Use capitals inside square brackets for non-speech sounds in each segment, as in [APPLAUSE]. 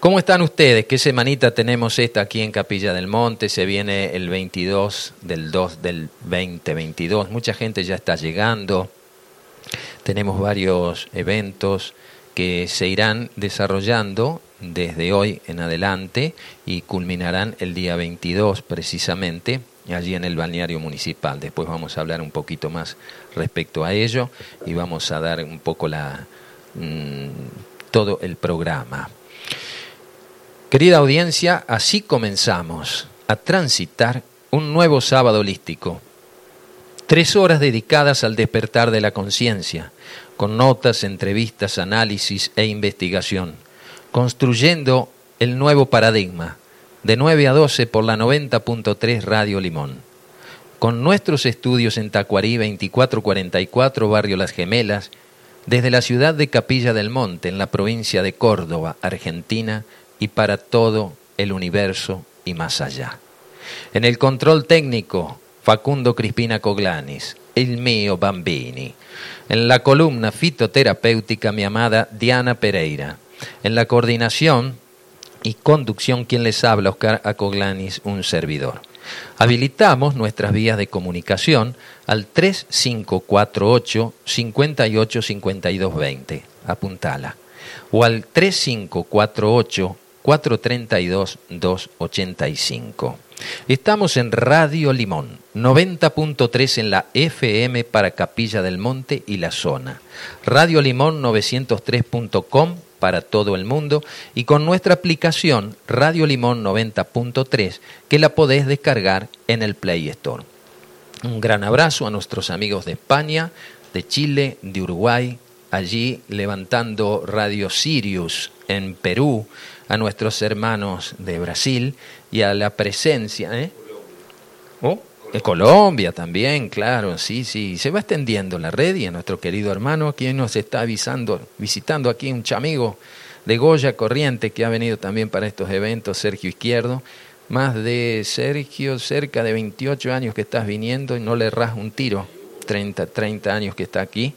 ¿Cómo están ustedes? ¿Qué semanita tenemos esta aquí en Capilla del Monte? Se viene el 22 del 2 del 2022. Mucha gente ya está llegando. Tenemos varios eventos que se irán desarrollando desde hoy en adelante y culminarán el día 22 precisamente allí en el balneario municipal. Después vamos a hablar un poquito más respecto a ello y vamos a dar un poco la mm, todo el programa. Querida audiencia, así comenzamos a transitar un nuevo sábado holístico. Tres horas dedicadas al despertar de la conciencia, con notas, entrevistas, análisis e investigación, construyendo el nuevo paradigma, de 9 a 12 por la 90.3 Radio Limón. Con nuestros estudios en Tacuarí 2444, Barrio Las Gemelas, desde la ciudad de Capilla del Monte, en la provincia de Córdoba, Argentina, y para todo el universo y más allá. En el control técnico, Facundo Crispina Coglanis, el mío Bambini. En la columna fitoterapéutica, mi amada Diana Pereira. En la coordinación y conducción, quien les habla, Oscar Acoglanis, un servidor. Habilitamos nuestras vías de comunicación al 3548 585220, apuntala, o al 3548 432-285. Estamos en Radio Limón, 90.3 en la FM para Capilla del Monte y la zona. Radio Limón 903.com para todo el mundo y con nuestra aplicación Radio Limón 90.3 que la podés descargar en el Play Store. Un gran abrazo a nuestros amigos de España, de Chile, de Uruguay, allí levantando Radio Sirius en Perú, a nuestros hermanos de Brasil y a la presencia. ¿eh? Oh, de Colombia también, claro, sí, sí. Se va extendiendo la red y a nuestro querido hermano, quien nos está avisando, visitando aquí un chamigo de Goya Corriente que ha venido también para estos eventos, Sergio Izquierdo. Más de Sergio, cerca de 28 años que estás viniendo y no le ras un tiro. 30, 30 años que está aquí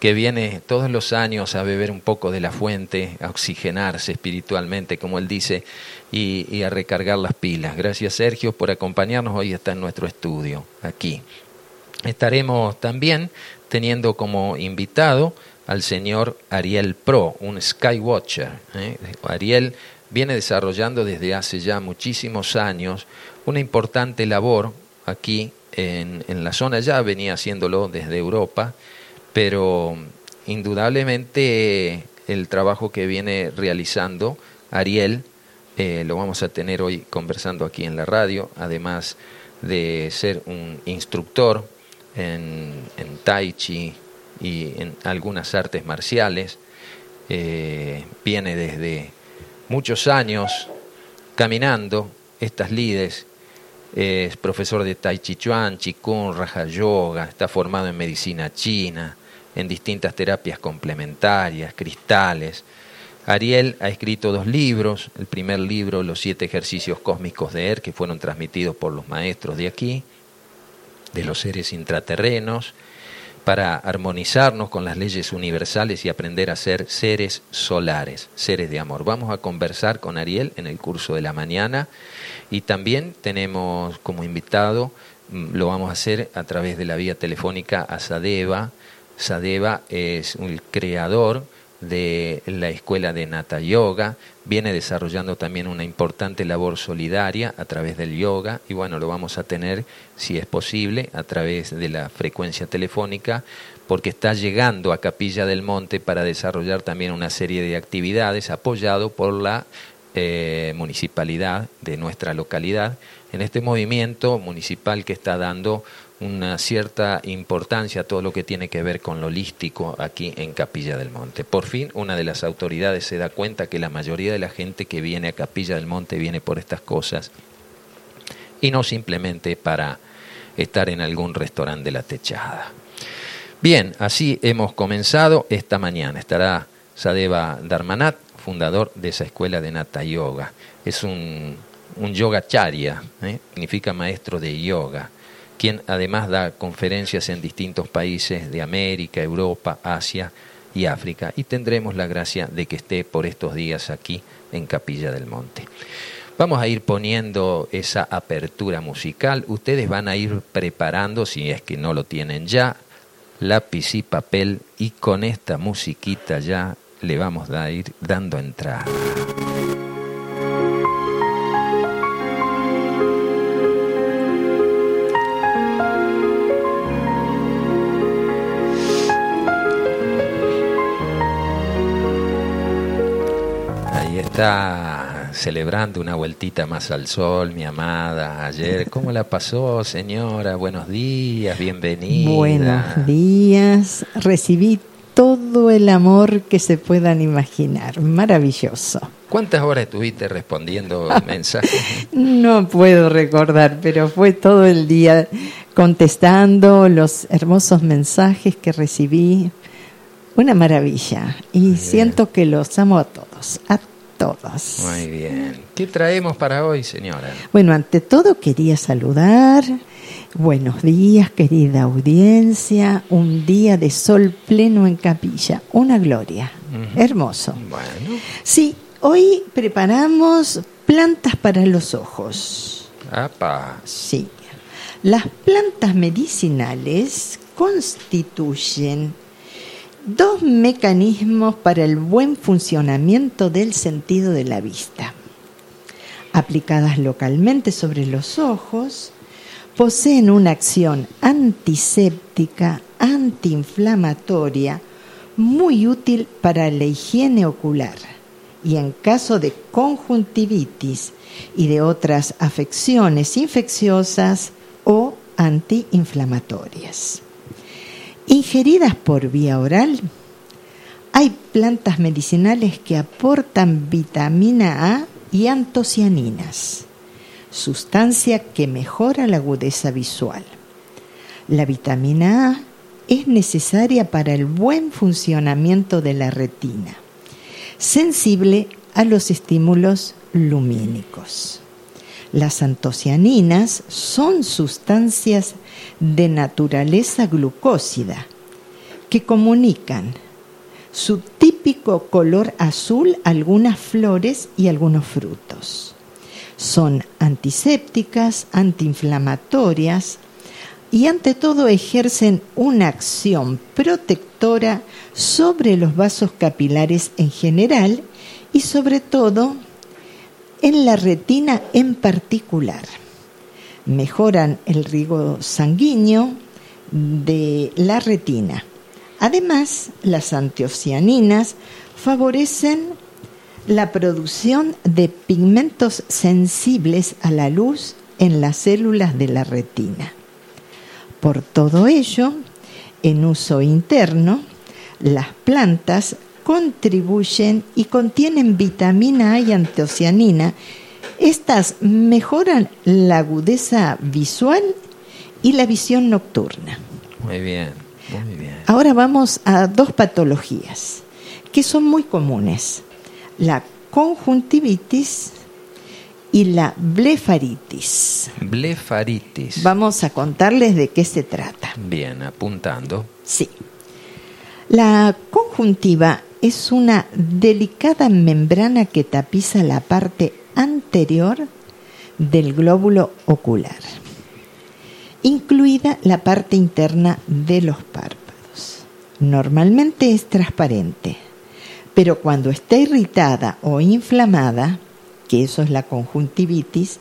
que viene todos los años a beber un poco de la fuente, a oxigenarse espiritualmente, como él dice, y, a recargar las pilas. Gracias Sergio por acompañarnos. Hoy está en nuestro estudio, aquí. Estaremos también teniendo como invitado al señor Ariel Pro, un Skywatcher. ¿eh? Ariel viene desarrollando desde hace ya muchísimos años una importante labor aquí en, en la zona, ya venía haciéndolo desde Europa pero indudablemente el trabajo que viene realizando Ariel eh, lo vamos a tener hoy conversando aquí en la radio, además de ser un instructor en, Tai Chi y en algunas artes marciales. Eh, viene desde muchos años caminando estas lides es profesor de Tai Chi Chuan, Qigong, Raja Yoga, está formado en medicina china, en distintas terapias complementarias, cristales. Ariel ha escrito dos libros, el primer libro, Los siete ejercicios cósmicos de Er, que fueron transmitidos por los maestros de aquí, de los seres intraterrenos, para armonizarnos con las leyes universales y aprender a ser seres solares, seres de amor. Vamos a conversar con Ariel en el curso de la mañana y también tenemos como invitado, mm, lo vamos a hacer a través de la vía telefónica a Sadeva, Sadeva es un creador de la escuela de Nata Yoga, viene desarrollando también una importante labor solidaria a través del yoga y bueno, lo vamos a tener, si es posible, a través de la frecuencia telefónica, porque está llegando a Capilla del Monte para desarrollar también una serie de actividades apoyado por la eh, municipalidad de nuestra localidad. En este movimiento municipal que está dando una cierta importancia a todo lo que tiene que ver con lo holístico aquí en Capilla del Monte. Por fin, una de las autoridades se da cuenta que la mayoría de la gente que viene a Capilla del Monte viene por estas cosas y no simplemente para estar en algún restaurante de la techada. Bien, así hemos comenzado esta mañana. Estará Sadeva Dharmanat, fundador de esa escuela de Nata Yoga. Es un, un yoga charya, ¿eh? significa maestro de yoga quien además da conferencias en distintos países de América, Europa, Asia y África y tendremos la gracia de que esté por estos días aquí en Capilla del Monte. Vamos a ir poniendo esa apertura musical. Ustedes van a ir preparando, si es que no lo tienen ya, lápiz y papel y con esta musiquita ya le vamos a ir dando entrada. Está celebrando una vueltita más al sol, mi amada, ayer. ¿Cómo la pasó, señora? Buenos días, bienvenida. Buenos días. Recibí todo el amor que se puedan imaginar. Maravilloso. ¿Cuántas horas estuviste respondiendo [LAUGHS] mensajes? no puedo recordar, pero fue todo el día contestando los hermosos mensajes que recibí. Una maravilla. Y siento que los amo a todos, a todas. Muy bien. ¿Qué traemos para hoy, señora? Bueno, ante todo quería saludar. Buenos días, querida audiencia. Un día de sol pleno en capilla. Una gloria. Hermoso. Bueno. Sí, hoy preparamos plantas para los ojos. Apa. Sí. Las plantas medicinales constituyen dos mecanismos para el buen funcionamiento del sentido de la vista. Aplicadas localmente sobre los ojos, poseen una acción antiséptica, antiinflamatoria, muy útil para la higiene ocular y en caso de conjuntivitis y de otras afecciones infecciosas o antiinflamatorias. Ingeridas por vía oral, hay plantas medicinales que aportan vitamina A y antocianinas, sustancia que mejora la agudeza visual. La vitamina A es necesaria para el buen funcionamiento de la retina, sensible a los estímulos lumínicos. Las antocianinas son sustancias de naturaleza glucósida que comunican su típico color azul algunas flores y algunos frutos. Son antisépticas, antiinflamatorias y ante todo ejercen una acción protectora sobre los vasos capilares en general y sobre todo en la retina en particular. Mejoran el riego sanguíneo de la retina. Además, las antocianinas favorecen la producción de pigmentos sensibles a la luz en las células de la retina. Por todo ello, en uso interno, las plantas contribuyen y contienen vitamina A y antocianina. Estas mejoran la agudeza visual y la visión nocturna. Muy bien, muy bien. Ahora vamos a dos patologías que son muy comunes. La conjuntivitis y la blefaritis. Blefaritis. Vamos a contarles de qué se trata. Bien, apuntando. Sí. La conjuntiva es una delicada membrana que tapiza la parte anterior del glóbulo ocular, incluida la parte interna de los párpados. Normalmente es transparente, pero cuando está irritada o inflamada, que eso es la conjuntivitis,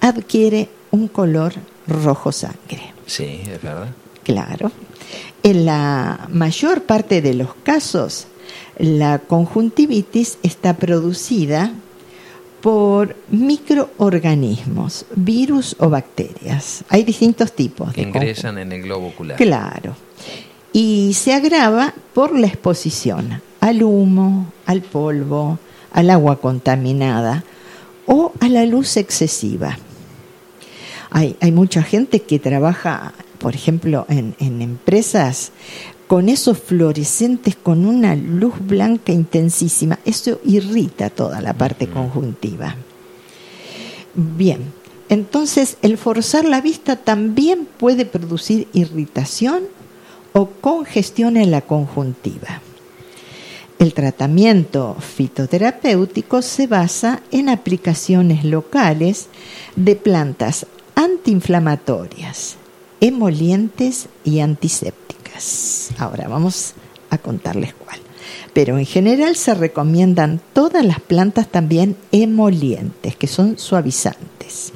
adquiere un color rojo sangre. Sí, es verdad. Claro. En la mayor parte de los casos, la conjuntivitis está producida por microorganismos, virus o bacterias. Hay distintos tipos. Que ingresan en el globo ocular. Claro. Y se agrava por la exposición al humo, al polvo, al agua contaminada o a la luz excesiva. Hay, hay mucha gente que trabaja, por ejemplo, en, en empresas con esos fluorescentes con una luz blanca intensísima. Eso irrita toda la parte conjuntiva. Bien, entonces el forzar la vista también puede producir irritación o congestión en la conjuntiva. El tratamiento fitoterapéutico se basa en aplicaciones locales de plantas antiinflamatorias, emolientes y antisépticas. Ahora vamos a contarles cuál. Pero en general se recomiendan todas las plantas también emolientes, que son suavizantes.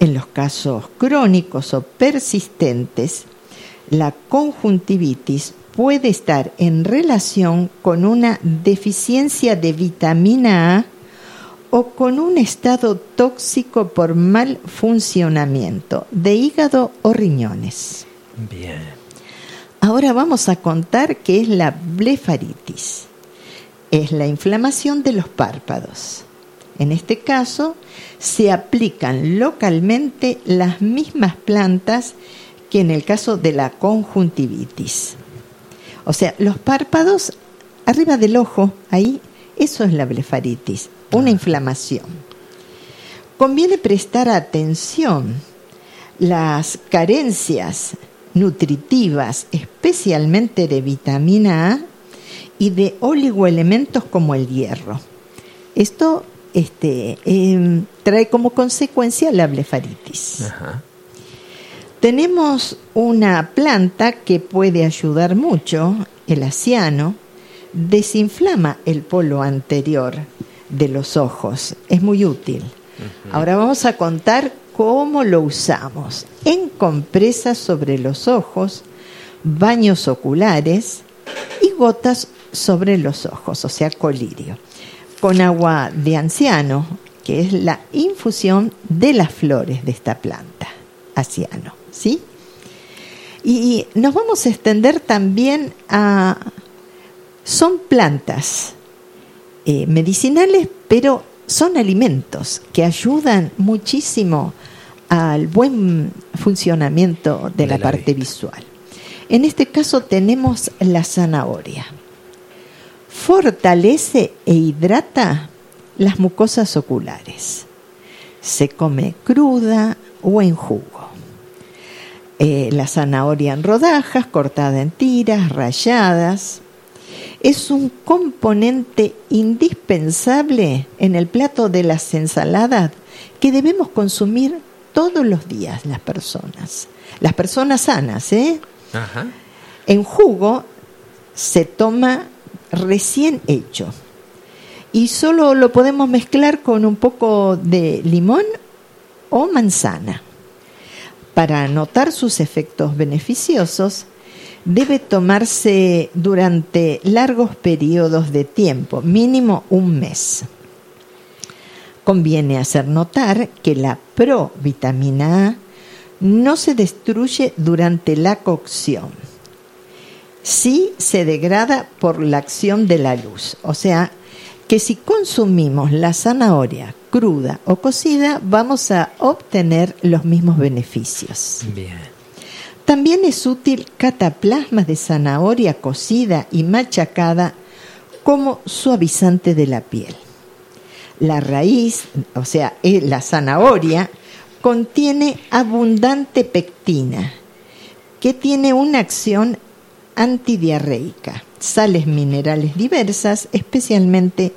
En los casos crónicos o persistentes, la conjuntivitis puede estar en relación con una deficiencia de vitamina A o con un estado tóxico por mal funcionamiento de hígado o riñones. Bien. Ahora vamos a contar qué es la blefaritis. Es la inflamación de los párpados. En este caso, se aplican localmente las mismas plantas que en el caso de la conjuntivitis. O sea, los párpados arriba del ojo, ahí, eso es la blefaritis, una ah. inflamación. Conviene prestar atención. Las carencias nutritivas, especialmente de vitamina A y de oligoelementos como el hierro. Esto este, em, trae como consecuencia la blefaritis. Tenemos una planta que puede ayudar mucho, el asiano, desinflama el polo anterior de los ojos, es muy útil. Ahora vamos a contar cómo lo usamos. En compresas sobre los ojos, baños oculares y gotas sobre los ojos, o sea, colirio con agua de anciano, que es la infusión de las flores de esta planta, anciano, ¿sí? Y nos vamos a extender también a... Son plantas eh, medicinales, pero son alimentos que ayudan muchísimo al buen funcionamiento de, la, parte visual. En este caso tenemos la zanahoria fortalece e hidrata las mucosas oculares. Se come cruda o en jugo. Eh, la zanahoria en rodajas, cortada en tiras, rayadas. Es un componente indispensable en el plato de las ensaladas que debemos consumir todos los días las personas. Las personas sanas, ¿eh? En jugo se toma recién hecho. Y solo lo podemos mezclar con un poco de limón o manzana. Para notar sus efectos beneficiosos, debe tomarse durante largos periodos de tiempo, mínimo un mes. Conviene hacer notar que la provitamina A no se destruye durante la cocción sí se degrada por la acción de la luz. O sea, que si consumimos la zanahoria cruda o cocida, vamos a obtener los mismos beneficios. Bien. También es útil cataplasma de zanahoria cocida y machacada como suavizante de la piel. La raíz, o sea, eh, la zanahoria, contiene abundante pectina, que tiene una acción antidiarreica, sales minerales diversas, especialmente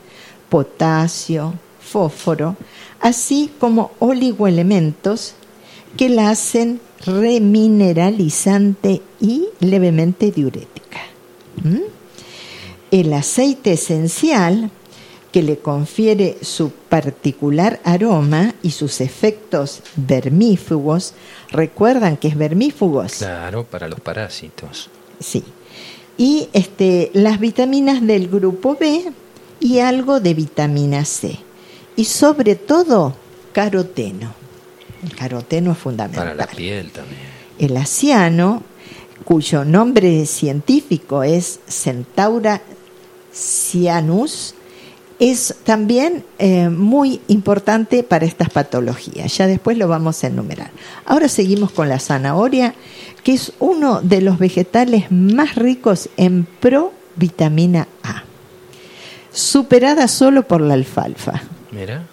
potasio, fósforo, así como oligoelementos que la hacen remineralizante y levemente diurética. ¿Mm? El aceite esencial que le confiere su particular aroma y sus efectos vermífugos, recuerdan que es vermífugos. Claro, para los parásitos. Sí. Y este, las vitaminas del grupo B y algo de vitamina C. Y sobre todo, caroteno. El caroteno es fundamental. Para la piel también. El asiano, cuyo nombre científico es Centaura cyanus, es también eh, muy importante para estas patologías. Ya después lo vamos a enumerar. Ahora seguimos con la zanahoria que es uno de los vegetales más ricos en provitamina A, superada solo por la alfalfa. Mira.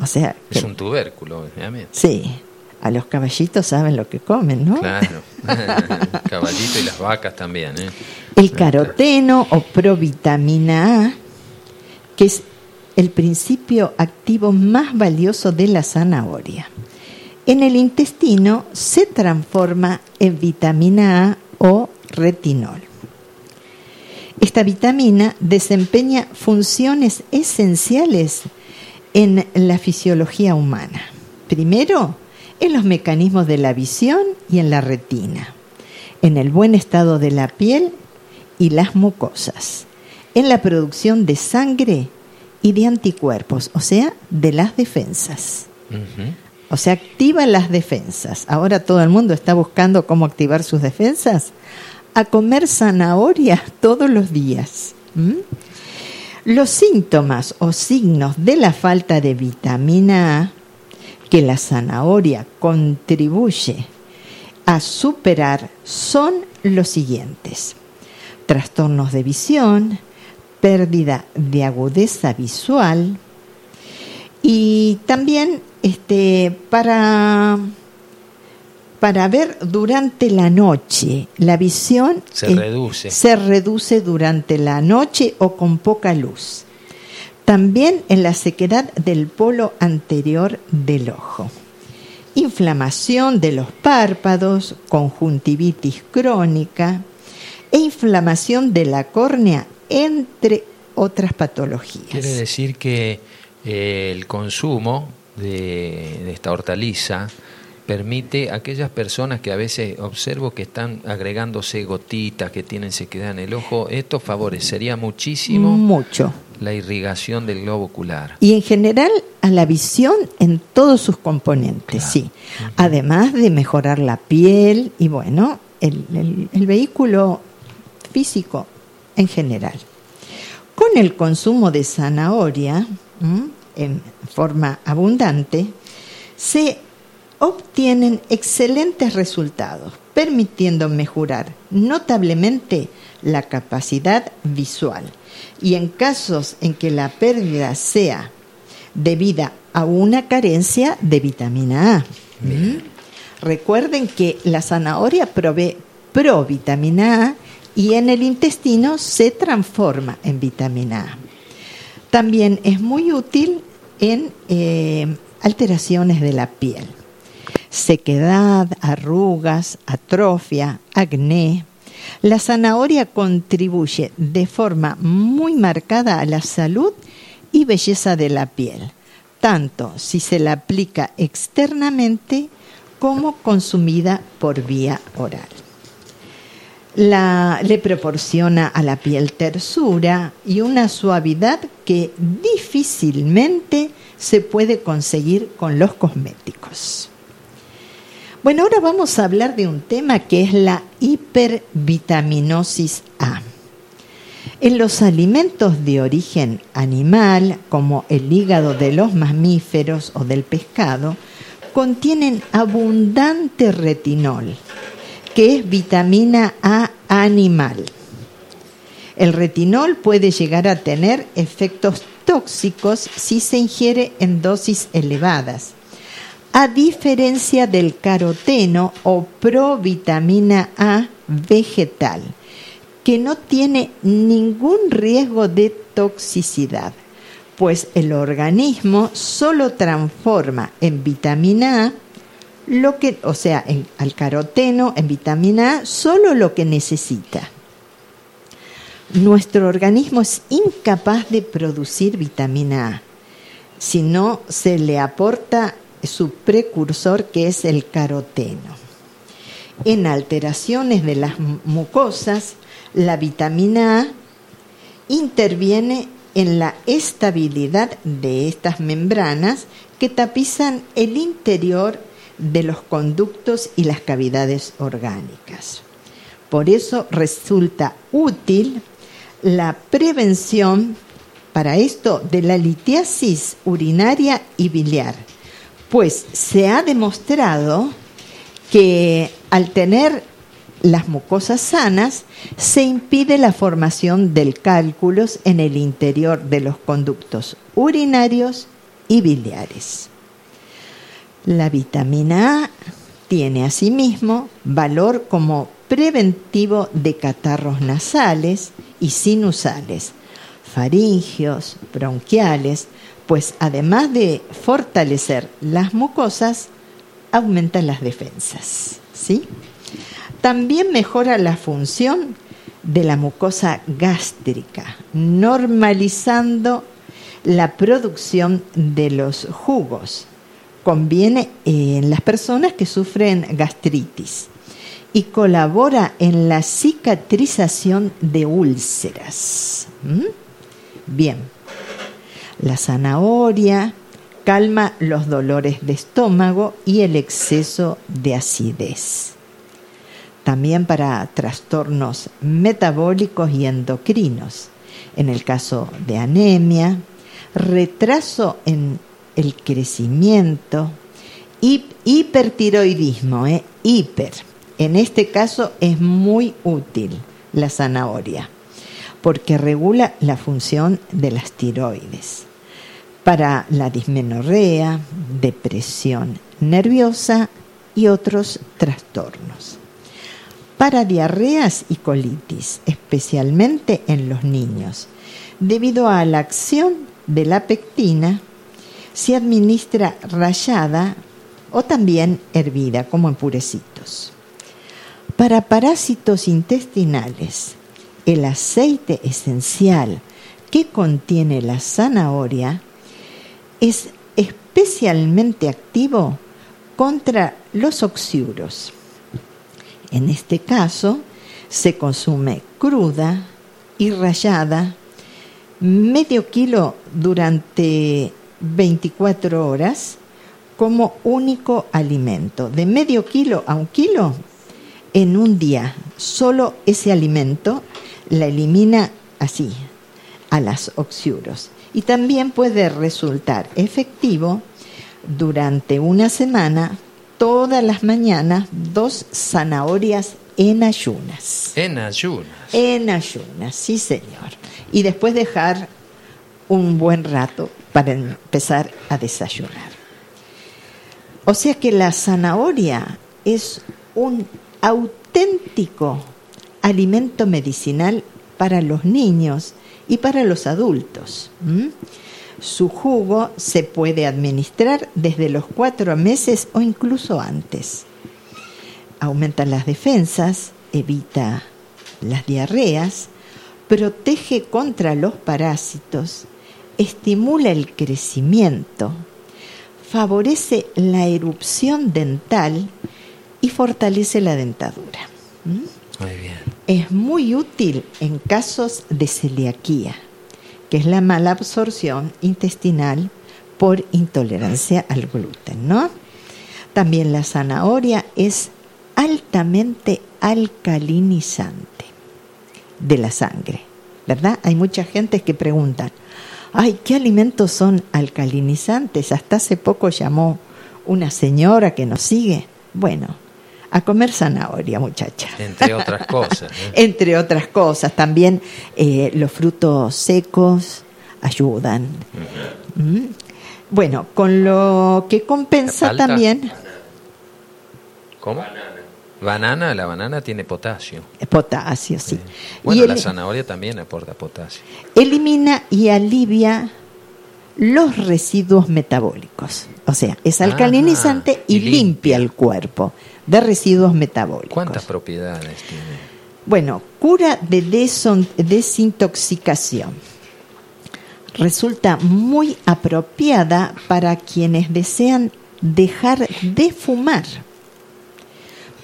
O sea, es un tubérculo, obviamente. Sí. A los caballitos saben lo que comen, ¿no? Claro, [LAUGHS] caballito y las vacas también. ¿eh? El caroteno o provitamina A, que es el principio activo más valioso de la zanahoria. En el intestino se transforma en vitamina A o retinol. Esta vitamina desempeña funciones esenciales en la fisiología humana. Primero, en los mecanismos de la visión y en la retina, en el buen estado de la piel y las mucosas, en la producción de sangre y de anticuerpos, o sea, de las defensas. O sea, activa las defensas. Ahora todo el mundo está buscando cómo activar sus defensas. A comer zanahoria todos los días. Los síntomas o signos de la falta de vitamina A que la zanahoria contribuye a superar son los siguientes. Trastornos de visión, pérdida de agudeza visual y también este, para, para ver durante la noche. La visión se reduce. Se reduce durante la noche o con poca luz. También en la sequedad del polo anterior del ojo. Inflamación de los párpados, conjuntivitis crónica e inflamación de la córnea, entre otras patologías. Quiere decir que eh, el consumo de, esta hortaliza permite a aquellas personas que a veces observo que están agregándose gotitas, que tienen sequedad en el ojo, esto favorecería muchísimo mucho la irrigación del globo ocular. Y en general a la visión en todos sus componentes, sí. Además de mejorar la piel y bueno, el, el vehículo físico en general. Con el consumo de zanahoria, en forma abundante, se obtienen excelentes resultados, permitiendo mejorar notablemente la capacidad visual. Y en casos en que la pérdida sea debida a una carencia de vitamina A. Recuerden que la zanahoria provee provitamina A y en el intestino se transforma en vitamina A. También es muy útil en eh, alteraciones de la piel, sequedad, arrugas, atrofia, acné. La zanahoria contribuye de forma muy marcada a la salud y belleza de la piel, tanto si se la aplica externamente como consumida por vía oral le proporciona a la piel tersura y una suavidad que difícilmente se puede conseguir con los cosméticos. Bueno, ahora vamos a hablar de un tema que es la hipervitaminosis A. En los alimentos de origen animal, como el hígado de los mamíferos o del pescado, contienen abundante retinol, que es vitamina A animal. El retinol puede llegar a tener efectos tóxicos si se ingiere en dosis elevadas, a diferencia del caroteno o provitamina A vegetal, que no tiene ningún riesgo de toxicidad, pues el organismo solo transforma en vitamina A lo que, o sea, en, al caroteno, en vitamina A, solo lo que necesita. Nuestro organismo es incapaz de producir vitamina A si no se le aporta su precursor que es el caroteno. En alteraciones de las mucosas, la vitamina A interviene en la estabilidad de estas membranas que tapizan el interior de los conductos y las cavidades orgánicas. Por eso resulta útil la prevención para esto de la litiasis urinaria y biliar, pues se ha demostrado que al tener las mucosas sanas se impide la formación del cálculos en el interior de los conductos urinarios y biliares. La vitamina A tiene asimismo valor como preventivo de catarros nasales y sinusales, faringios, bronquiales, pues además de fortalecer las mucosas, aumenta las defensas. ¿sí? También mejora la función de la mucosa gástrica, normalizando la producción de los jugos. Conviene en las personas que sufren gastritis y colabora en la cicatrización de úlceras. ¿Mm? Bien, la zanahoria calma los dolores de estómago y el exceso de acidez. También para trastornos metabólicos y endocrinos. En el caso de anemia, retraso en el crecimiento, hipertiroidismo, ¿eh? hiper. En este caso es muy útil la zanahoria porque regula la función de las tiroides para la dismenorrea, depresión nerviosa y otros trastornos. Para diarreas y colitis, especialmente en los niños, debido a la acción de la pectina, se administra rallada o también hervida como en purecitos. Para parásitos intestinales, el aceite esencial que contiene la zanahoria es especialmente activo contra los oxiuros. En este caso, se consume cruda y rallada medio kilo durante 24 horas como único alimento. De medio kilo a un kilo en un día. Solo ese alimento la elimina así, a las oxiuros. Y también puede resultar efectivo durante una semana, todas las mañanas, dos zanahorias en ayunas. En ayunas. En ayunas, sí señor. Y después dejar un buen rato para empezar a desayunar. O sea que la zanahoria es un auténtico alimento medicinal para los niños y para los adultos. Su jugo se puede administrar desde los cuatro meses o incluso antes. Aumenta las defensas, evita las diarreas, protege contra los parásitos, estimula el crecimiento, favorece la erupción dental y fortalece la dentadura. Muy bien. Es muy útil en casos de celiaquía, que es la mala absorción intestinal por intolerancia al gluten, ¿no? También la zanahoria es altamente alcalinizante de la sangre, ¿verdad? Hay mucha gente que preguntan, ay, ¿qué alimentos son alcalinizantes? Hasta hace poco llamó una señora que nos sigue. Bueno, a comer zanahoria, muchacha. Entre otras [LAUGHS] cosas. Entre otras cosas. También eh, los frutos secos ayudan. Mm. Bueno, con lo que compensa también. ¿Cómo? Banana. La banana tiene potasio. Potasio, sí. Bueno, la zanahoria también aporta potasio. Elimina y alivia los residuos metabólicos. O sea, es alcalinizante y, limpia el cuerpo de residuos metabólicos. ¿Cuántas propiedades tiene? Bueno, cura de desintoxicación. Resulta muy apropiada para quienes desean dejar de fumar,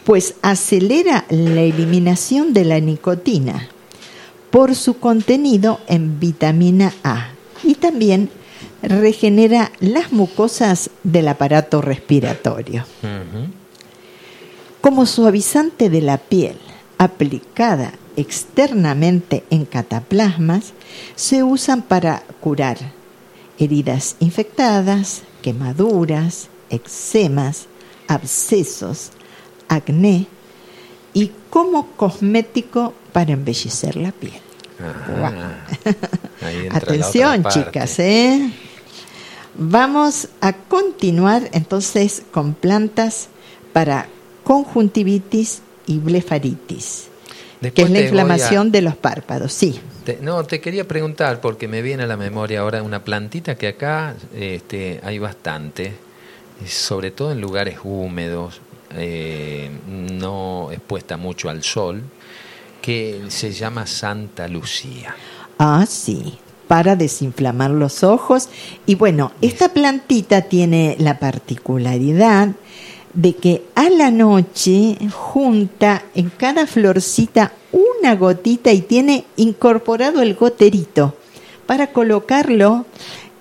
pues acelera la eliminación de la nicotina por su contenido en vitamina A y también regenera las mucosas del aparato respiratorio. Como suavizante de la piel aplicada externamente en cataplasmas, se usan para curar heridas infectadas, quemaduras, eczemas, abscesos, acné y como cosmético para embellecer la piel. Atención, chicas, ¿eh? Vamos a continuar entonces con plantas para conjuntivitis y blefaritis, que es la inflamación a- de los párpados. Sí, te- no, te quería preguntar, porque me viene a la memoria ahora una plantita que acá este, hay bastante, sobre todo en lugares húmedos, eh, no expuesta mucho al sol, que se llama Santa Lucía. ah, sí, para desinflamar los ojos. Y bueno, esta plantita tiene la particularidad de que a la noche junta en cada florcita una gotita y tiene incorporado el goterito para colocarlo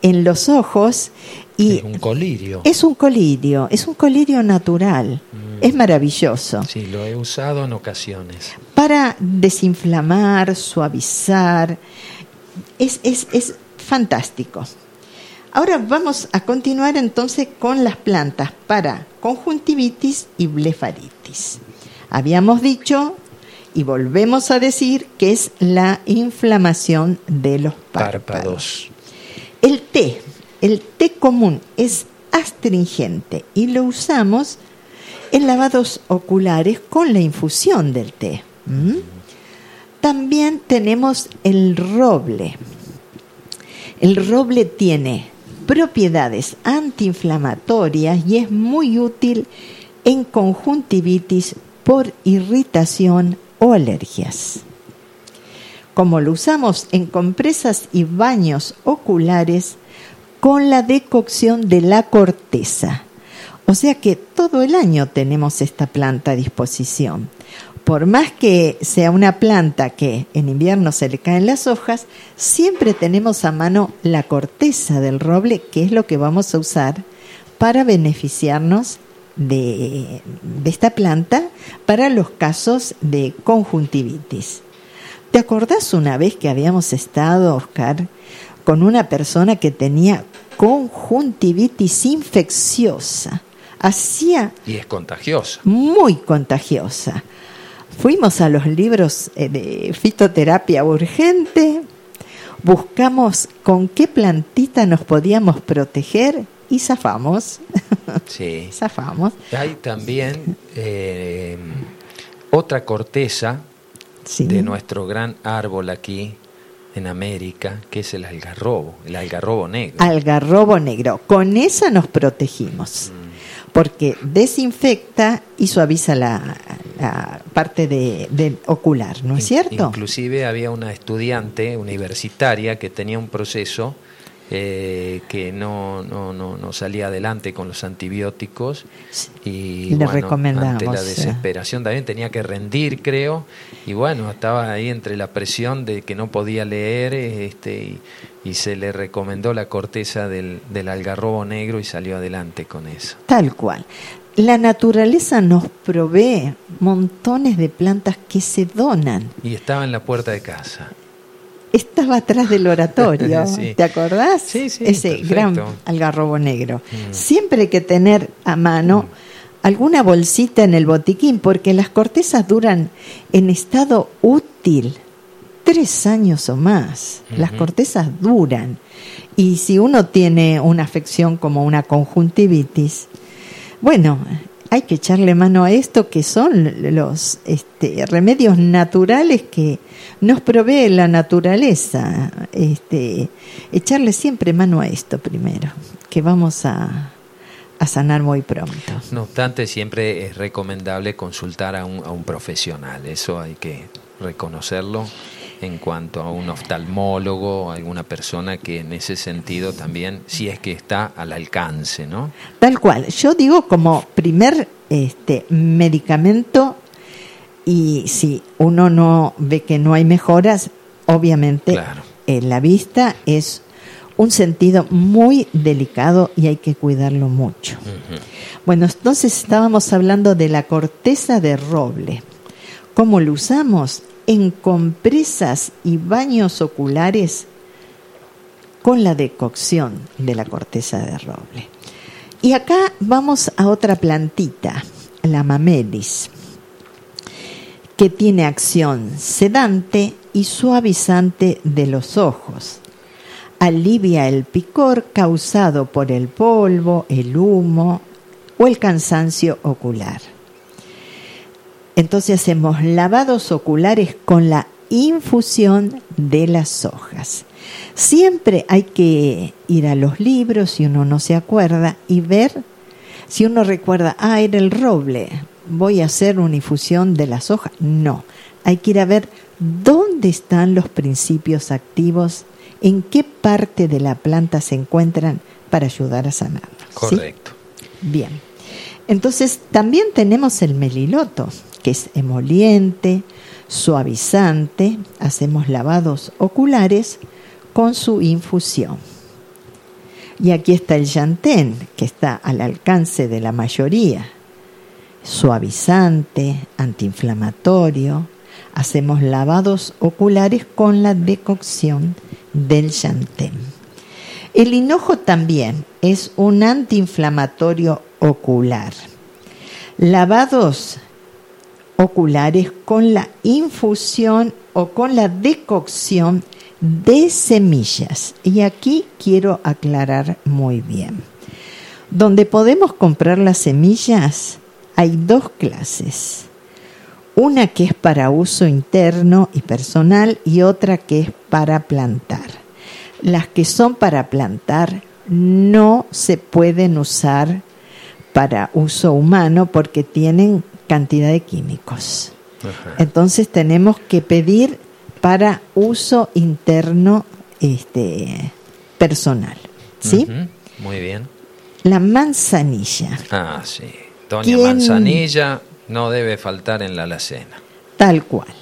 en los ojos y es un colirio. es un colirio, es un colirio natural, es maravilloso Sí, lo he usado en ocasiones. para desinflamar, suavizar, es, es, es fantástico. Ahora vamos a continuar entonces con las plantas para conjuntivitis y blefaritis. Habíamos dicho y volvemos a decir que es la inflamación de los párpados. Párpados. El té, el té común es astringente y lo usamos en lavados oculares con la infusión del té. También tenemos el roble. El roble tiene propiedades antiinflamatorias y es muy útil en conjuntivitis por irritación o alergias. Como lo usamos en compresas y baños oculares con la decocción de la corteza. O sea que todo el año tenemos esta planta a disposición. Por más que sea una planta que en invierno se le caen las hojas, siempre tenemos a mano la corteza del roble, que es lo que vamos a usar para beneficiarnos de, esta planta para los casos de conjuntivitis. ¿Te acordás una vez que habíamos estado, Oscar, con una persona que tenía conjuntivitis infecciosa? Hacía Y es contagiosa. muy contagiosa. Fuimos a los libros eh, de fitoterapia urgente, buscamos con qué plantita nos podíamos proteger y zafamos, Sí. [LAUGHS] zafamos. Hay también eh, otra corteza Sí. de nuestro gran árbol aquí en América, que es el algarrobo, el algarrobo negro. Algarrobo negro. Con esa nos protegimos, porque desinfecta y suaviza la, la parte de, de ocular, ¿no es cierto? Inclusive había una estudiante universitaria que tenía un proceso eh, que no, no, no, no salía adelante con los antibióticos y Le bueno, ante la eh. desesperación también tenía que rendir creo y bueno estaba ahí entre la presión de que no podía leer este y, y se le recomendó la corteza del, del algarrobo negro y salió adelante con eso Tal cual. La naturaleza nos provee montones de plantas que se donan. y estaba en la puerta de casa Estaba atrás del oratorio, [LAUGHS] Sí. ¿te acordás? Sí, sí, Ese perfecto. gran algarrobo negro. Mm. Siempre hay que tener a mano alguna bolsita en el botiquín, porque las cortezas duran en estado útil tres años o más. Las cortezas duran. Y si uno tiene una afección como una conjuntivitis, bueno, hay que echarle mano a esto que son los este, remedios naturales que nos provee la naturaleza. Este, echarle siempre mano a esto primero, que vamos a, a sanar muy pronto. No obstante, siempre es recomendable consultar a un, a un profesional, eso hay que reconocerlo en cuanto a un oftalmólogo, alguna persona que en ese sentido también, si es que está al alcance, ¿no? Tal cual. Yo digo como primer este, medicamento y si uno no ve que no hay mejoras, obviamente Claro. en la vista es un sentido muy delicado y hay que cuidarlo mucho. Bueno, entonces estábamos hablando de la corteza de roble. ¿Cómo lo usamos? En compresas y baños oculares con la decocción de la corteza de roble. Y acá vamos a otra plantita, la mamelis, que tiene acción sedante y suavizante de los ojos. alivia el picor causado por el polvo, el humo o el cansancio ocular. Entonces hacemos lavados oculares con la infusión de las hojas. Siempre hay que ir a los libros si uno no se acuerda y ver si uno recuerda, ah, era el roble, voy a hacer una infusión de las hojas. No, hay que ir a ver dónde están los principios activos, en qué parte de la planta se encuentran para ayudar a sanar. Correcto. Bien. Entonces, también tenemos el meliloto, que es emoliente, suavizante, hacemos lavados oculares con su infusión. Y aquí está el yantén, que está al alcance de la mayoría. Suavizante, antiinflamatorio. Hacemos lavados oculares con la decocción del yantén. El hinojo también es un antiinflamatorio ocular. Lavados oculares con la infusión o con la decocción de semillas. Y aquí quiero aclarar muy bien. Donde podemos comprar las semillas hay dos clases. Una que es para uso interno y personal y otra que es para plantar. Las que son para plantar no se pueden usar para uso humano porque tienen cantidad de químicos. Entonces tenemos que pedir para uso interno este, personal. ¿Sí? Muy bien. La manzanilla. Ah, sí. Doña Manzanilla no debe faltar en la alacena. Tal cual.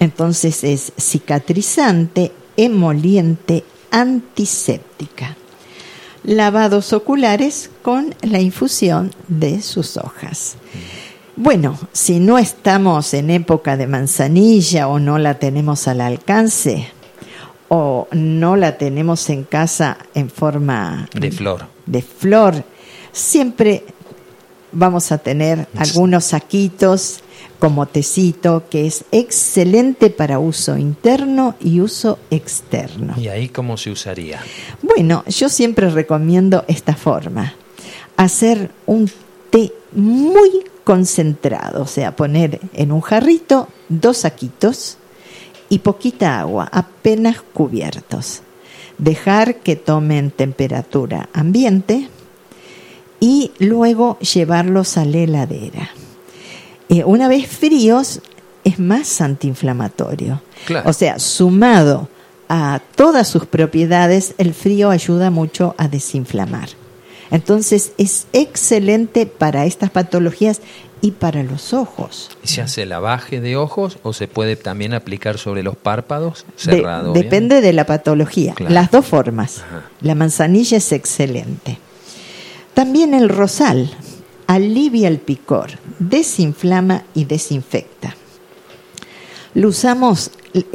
Entonces es cicatrizante, emoliente, antiséptica. Lavados oculares con la infusión de sus hojas. Bueno, si no estamos en época de manzanilla o no la tenemos al alcance o no la tenemos en casa en forma de flor, de flor, siempre vamos a tener algunos saquitos como tecito que es excelente para uso interno y uso externo. ¿Y ahí cómo se usaría? Bueno, yo siempre recomiendo esta forma. Hacer un té muy concentrado, o sea, poner en un jarrito dos saquitos y poquita agua, apenas cubiertos. Dejar que tomen temperatura ambiente y luego llevarlos a la heladera. Eh, una vez fríos es más antiinflamatorio. O sea, sumado a todas sus propiedades, el frío ayuda mucho a desinflamar. Entonces es excelente para estas patologías y para los ojos. ¿Se hace lavaje de ojos o se puede también aplicar sobre los párpados cerrado? depende de la patología. Las dos formas. La manzanilla es excelente. También el rosal alivia el picor, desinflama y desinfecta. Lo usamos,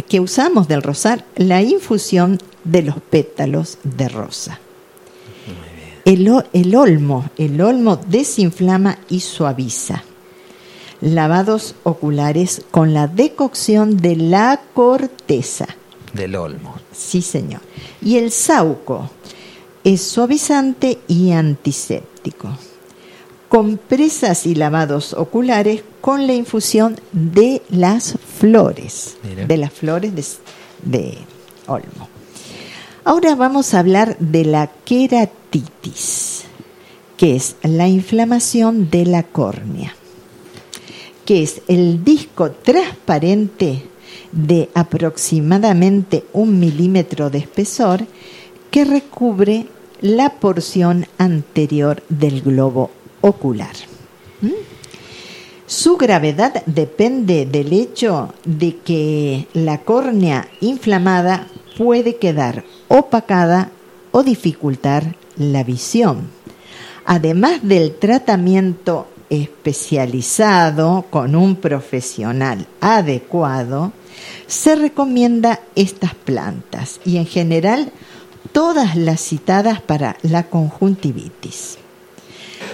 que usamos del rosal la infusión de los pétalos de rosa. El, el, olmo, el olmo desinflama y suaviza. Lavados oculares con la decocción de la corteza. Del olmo. Sí, señor. Y el sauco es suavizante y antiséptico. Compresas y lavados oculares con la infusión de las flores, de las flores de, de olmo. Ahora vamos a hablar de la que es la inflamación de la córnea, que es el disco transparente de aproximadamente un milímetro de espesor que recubre la porción anterior del globo ocular. ¿Mm? Su gravedad depende del hecho de que la córnea inflamada puede quedar opacada o dificultar la visión. Además del tratamiento especializado con un profesional adecuado, se recomienda estas plantas y en general todas las citadas para la conjuntivitis.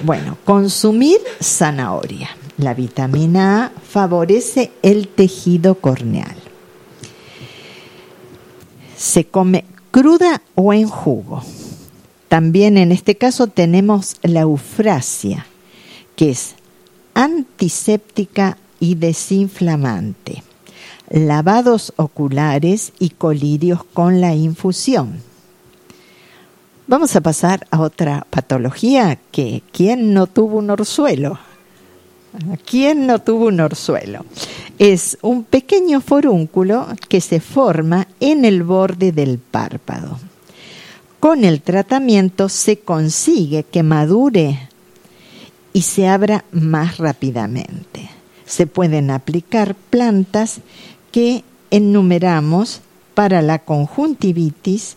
Bueno, consumir zanahoria. La vitamina A favorece el tejido corneal se come cruda o en jugo. También en este caso tenemos la eufrasia, que es antiséptica y desinflamante, lavados oculares y colirios con la infusión. Vamos a pasar a otra patología que ¿quién no tuvo un orzuelo? ¿Quién no tuvo un orzuelo? Es un pequeño forúnculo que se forma en el borde del párpado. Con el tratamiento se consigue que madure y se abra más rápidamente. Se pueden aplicar plantas que enumeramos para la conjuntivitis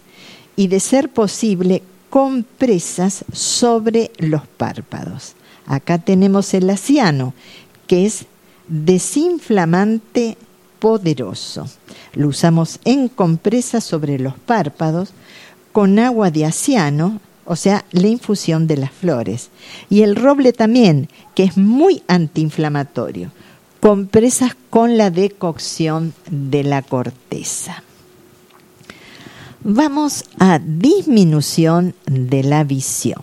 y de ser posible compresas sobre los párpados. Acá tenemos el asiano, que es desinflamante poderoso. Lo usamos en compresas sobre los párpados con agua de asiano, o sea, la infusión de las flores. Y el roble también, que es muy antiinflamatorio. Compresas con la decocción de la corteza. Vamos a disminución de la visión.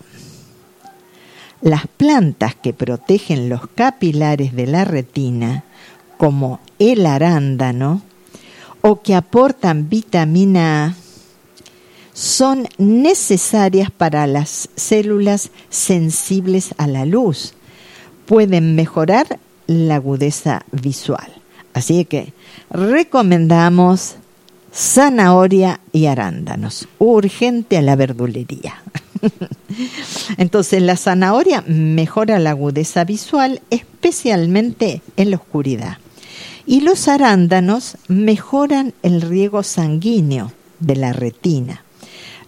Las plantas que protegen los capilares de la retina, como el arándano, o que aportan vitamina A, son necesarias para las células sensibles a la luz. Pueden mejorar la agudeza visual. Así que recomendamos zanahoria y arándanos. Urgente a la verdulería. [LAUGHS] Entonces la zanahoria mejora la agudeza visual, especialmente en la oscuridad. Y los arándanos mejoran el riego sanguíneo de la retina.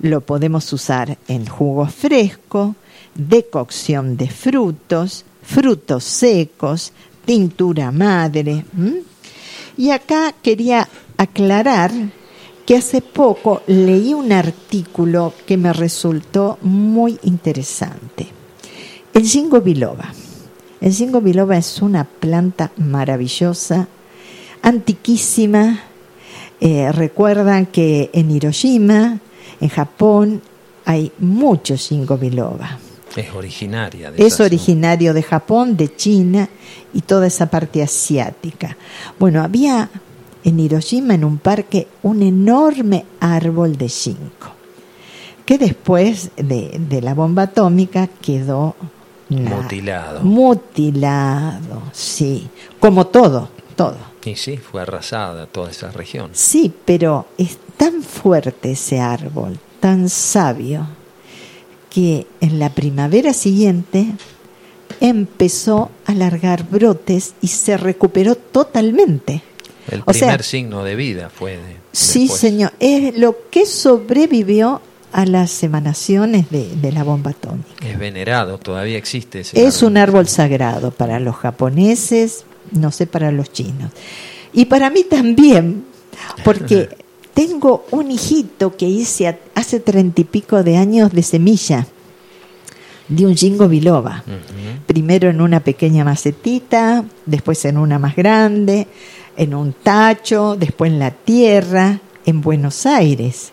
Lo podemos usar en jugo fresco, decocción de frutos, frutos secos, tintura madre. Y acá quería aclarar que hace poco leí un artículo que me resultó muy interesante. El jingo biloba. El jingo biloba es una planta maravillosa, antiquísima. Eh, recuerdan que en Hiroshima, en Japón, hay mucho jingo biloba. Es originaria de Es originario de Japón, de China y toda esa parte asiática. Bueno, había en Hiroshima, en un parque, un enorme árbol de ginkgo, que después de, la bomba atómica quedó mutilado. Mutilado, sí, como todo, todo. Y sí, fue arrasada toda esa región. Sí, pero es tan fuerte ese árbol, tan sabio, que en la primavera siguiente empezó a largar brotes y se recuperó totalmente. El primer signo de vida fue. De, sí, señor. Es lo que sobrevivió a las emanaciones de, la bomba atómica. Es venerado, todavía existe ese Es un árbol sagrado para los japoneses, no sé para los chinos. Y para mí también, porque tengo un hijito que hice hace treinta y pico de años de semilla de un jingo biloba. Primero en una pequeña macetita, después en una más grande en un tacho, después en la tierra, en Buenos Aires.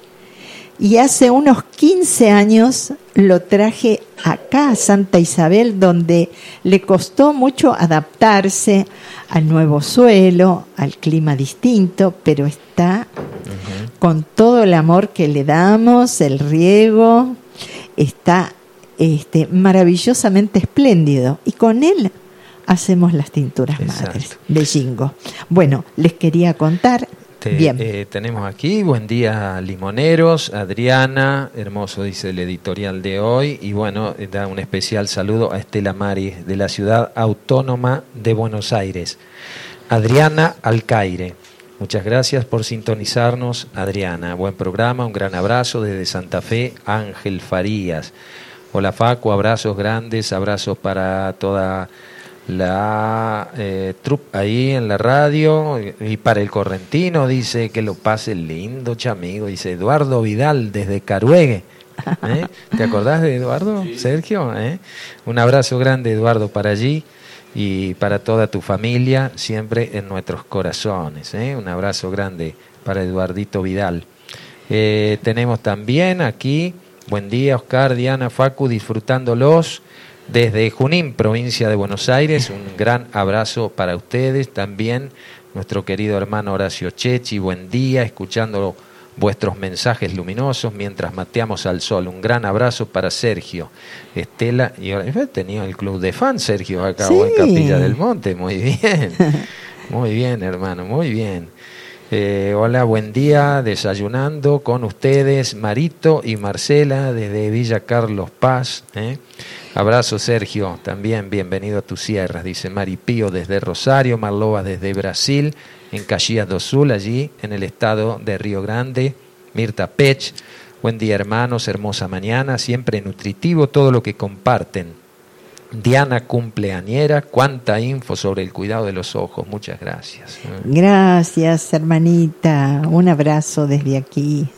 Y hace unos 15 años lo traje acá a Santa Isabel, donde le costó mucho adaptarse al nuevo suelo, al clima distinto, pero está con todo el amor que le damos, el riego, está este, maravillosamente espléndido. Y con él hacemos las tinturas madres de Jingo. Bueno, les quería contar. Bien. Eh, tenemos aquí, buen día limoneros, Adriana, hermoso dice el editorial de hoy, y bueno, da un especial saludo a Estela Mari de la ciudad autónoma de Buenos Aires. Adriana Alcaire, muchas gracias por sintonizarnos, Adriana. Buen programa, un gran abrazo desde Santa Fe, Ángel Farías. Hola Facu, abrazos grandes, abrazos para toda la eh, trup ahí en la radio y para el correntino dice que lo pase lindo chamigo dice Eduardo Vidal desde Caruegue [LAUGHS] ¿eh? ¿te acordás de Eduardo Sergio? ¿Eh? un abrazo grande Eduardo para allí y para toda tu familia siempre en nuestros corazones un abrazo grande para Eduardito Vidal Eh, tenemos también aquí, buen día Oscar, Diana, Facu, disfrutándolos desde Junín, provincia de Buenos Aires. Un gran abrazo para ustedes. También nuestro querido hermano Horacio Chechi, buen día, escuchando vuestros mensajes luminosos mientras mateamos al sol. Un gran abrazo para Sergio, Estela y tenía el club de fans Sergio acá en Capilla del Monte. Muy bien, [LAUGHS] muy bien hermano, muy bien. Eh, hola, buen día, desayunando con ustedes, Marito y Marcela desde Villa Carlos Paz. ¿eh? Abrazo, Sergio, también bienvenido a tus sierras, dice Maripío desde Rosario, Marloba desde Brasil, en Caxias do Sul, allí en el estado de Río Grande, Mirta Pech. Buen día, hermanos, hermosa mañana, siempre nutritivo todo lo que comparten Diana cumpleañera, cuánta info sobre el cuidado de los ojos. Muchas gracias. Gracias, hermanita. Un abrazo desde aquí.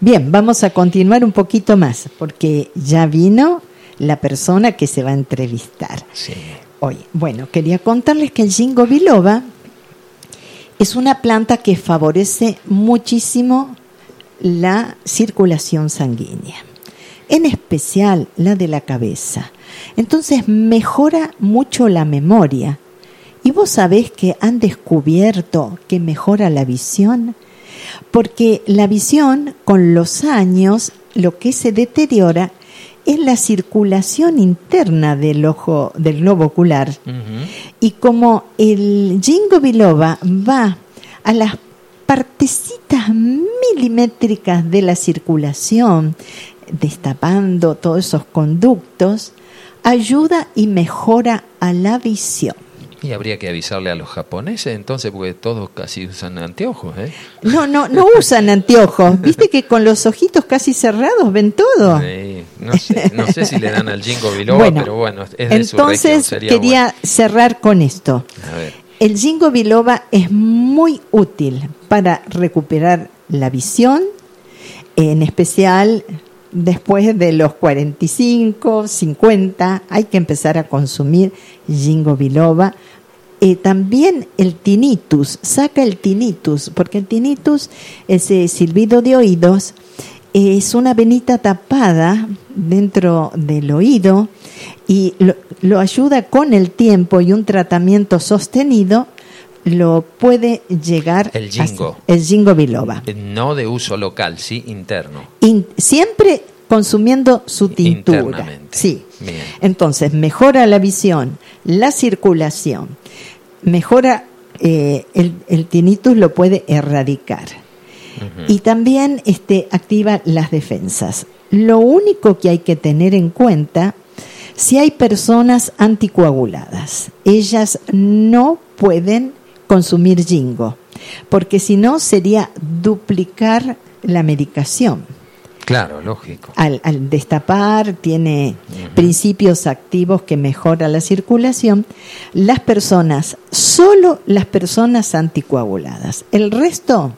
Bien, vamos a continuar un poquito más, porque ya vino la persona que se va a entrevistar. Sí. Hoy, bueno, quería contarles que el ginkgo biloba es una planta que favorece muchísimo la circulación sanguínea, en especial la de la cabeza entonces mejora mucho la memoria. ¿Y vos sabés que han descubierto que mejora la visión? Porque la visión, con los años, lo que se deteriora es la circulación interna del ojo, del globo ocular. Y como el jingo biloba va a las partecitas milimétricas de la circulación, destapando todos esos conductos, ayuda y mejora a la visión. Y habría que avisarle a los japoneses entonces, porque todos casi usan anteojos, ¿eh? No, no, no usan anteojos. Viste que con los ojitos casi cerrados ven todo. no, sé, no sé si le dan al jingo biloba, [LAUGHS] pero bueno, es de entonces su quería cerrar con esto. El jingo biloba es muy útil para recuperar la visión, en especial después de los 45, 50, hay que empezar a consumir ginkgo biloba. Eh, también el tinnitus, saca el tinnitus, porque el tinnitus, ese silbido de oídos, es una venita tapada dentro del oído y lo, ayuda con el tiempo y un tratamiento sostenido lo puede llegar el jingo. el jingo biloba. Eh, no de uso local, sí interno. siempre consumiendo su tintura. Sí. Entonces, mejora la visión, la circulación, mejora eh, el, el, tinnitus lo puede erradicar. Y también este, activa las defensas. Lo único que hay que tener en cuenta, si hay personas anticoaguladas, ellas no pueden consumir jingo, porque si no sería duplicar la medicación. Claro, lógico. Al, destapar tiene principios activos que mejoran la circulación. Las personas, solo las personas anticoaguladas. El resto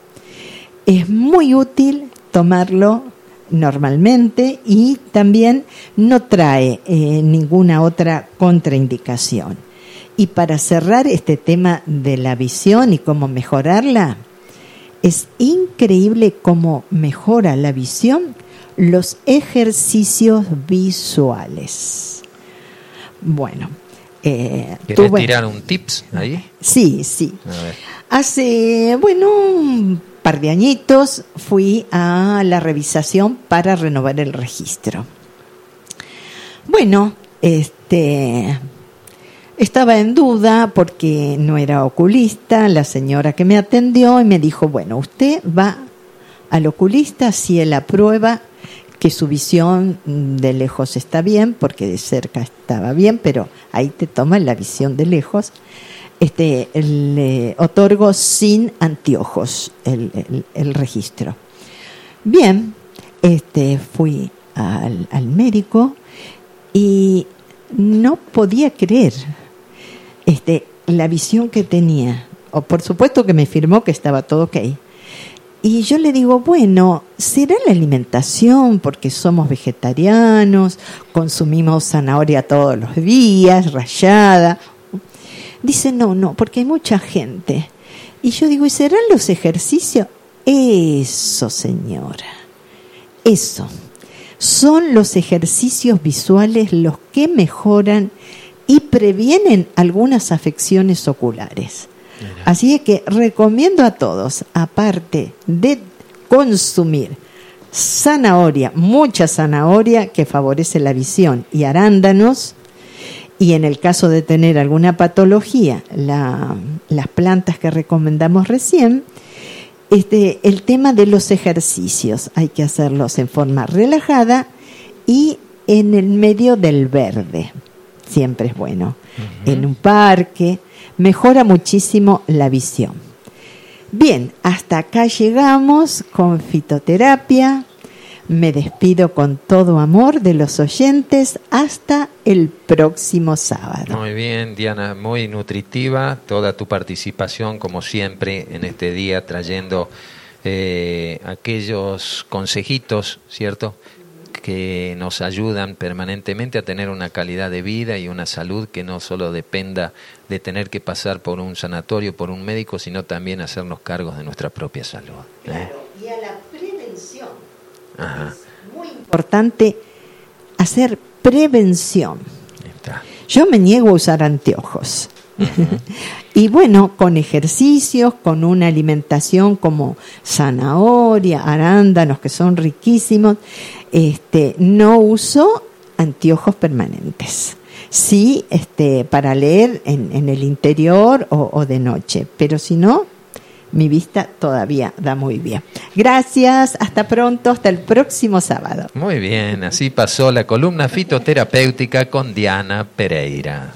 es muy útil tomarlo normalmente y también no trae eh, ninguna otra contraindicación. Y para cerrar este tema de la visión y cómo mejorarla, es increíble cómo mejora la visión los ejercicios visuales. Bueno. Eh, ¿Quieres tirar un tips ahí? Sí, sí. Hace, bueno, un par de añitos fui a la revisación para renovar el registro. Bueno, este estaba en duda porque no era oculista, la señora que me atendió y me dijo, bueno, usted va al oculista si él aprueba que su visión de lejos está bien, porque de cerca estaba bien, pero ahí te toman la visión de lejos. Este, le otorgo sin anteojos el, el, registro. Bien, este, fui al, al médico y no podía creer este, la visión que tenía. O por supuesto que me firmó que estaba todo ok. Y yo le digo, bueno, ¿será la alimentación porque somos vegetarianos, consumimos zanahoria todos los días, rayada? Dice, no, no, porque hay mucha gente. Y yo digo, ¿y serán los ejercicios? Eso, señora. Eso. Son los ejercicios visuales los que mejoran y previenen algunas afecciones oculares. Así que recomiendo a todos, aparte de consumir zanahoria, mucha zanahoria que favorece la visión y arándanos, y en el caso de tener alguna patología, las plantas que recomendamos recién, este, el tema de los ejercicios, hay que hacerlos en forma relajada y en el medio del verde, siempre es bueno, en un parque, mejora muchísimo la visión. Bien, hasta acá llegamos con fitoterapia. Me despido con todo amor de los oyentes hasta el próximo sábado. Muy bien, Diana, muy nutritiva toda tu participación, como siempre, en este día, trayendo eh, aquellos consejitos, ¿cierto? Que nos ayudan permanentemente a tener una calidad de vida y una salud que no solo dependa de tener que pasar por un sanatorio, por un médico, sino también hacernos cargos de nuestra propia salud. ¿eh? Claro, y a la prevención. Es muy importante hacer prevención. Yo me niego a usar anteojos. [LAUGHS] y bueno, con ejercicios, con una alimentación como zanahoria, arándanos, que son riquísimos, este, no uso anteojos permanentes. Sí, este, para leer en, el interior o, o de noche, pero si no, mi vista todavía da muy bien. Gracias, hasta pronto, hasta el próximo sábado. Muy bien, así pasó la columna fitoterapéutica con Diana Pereira.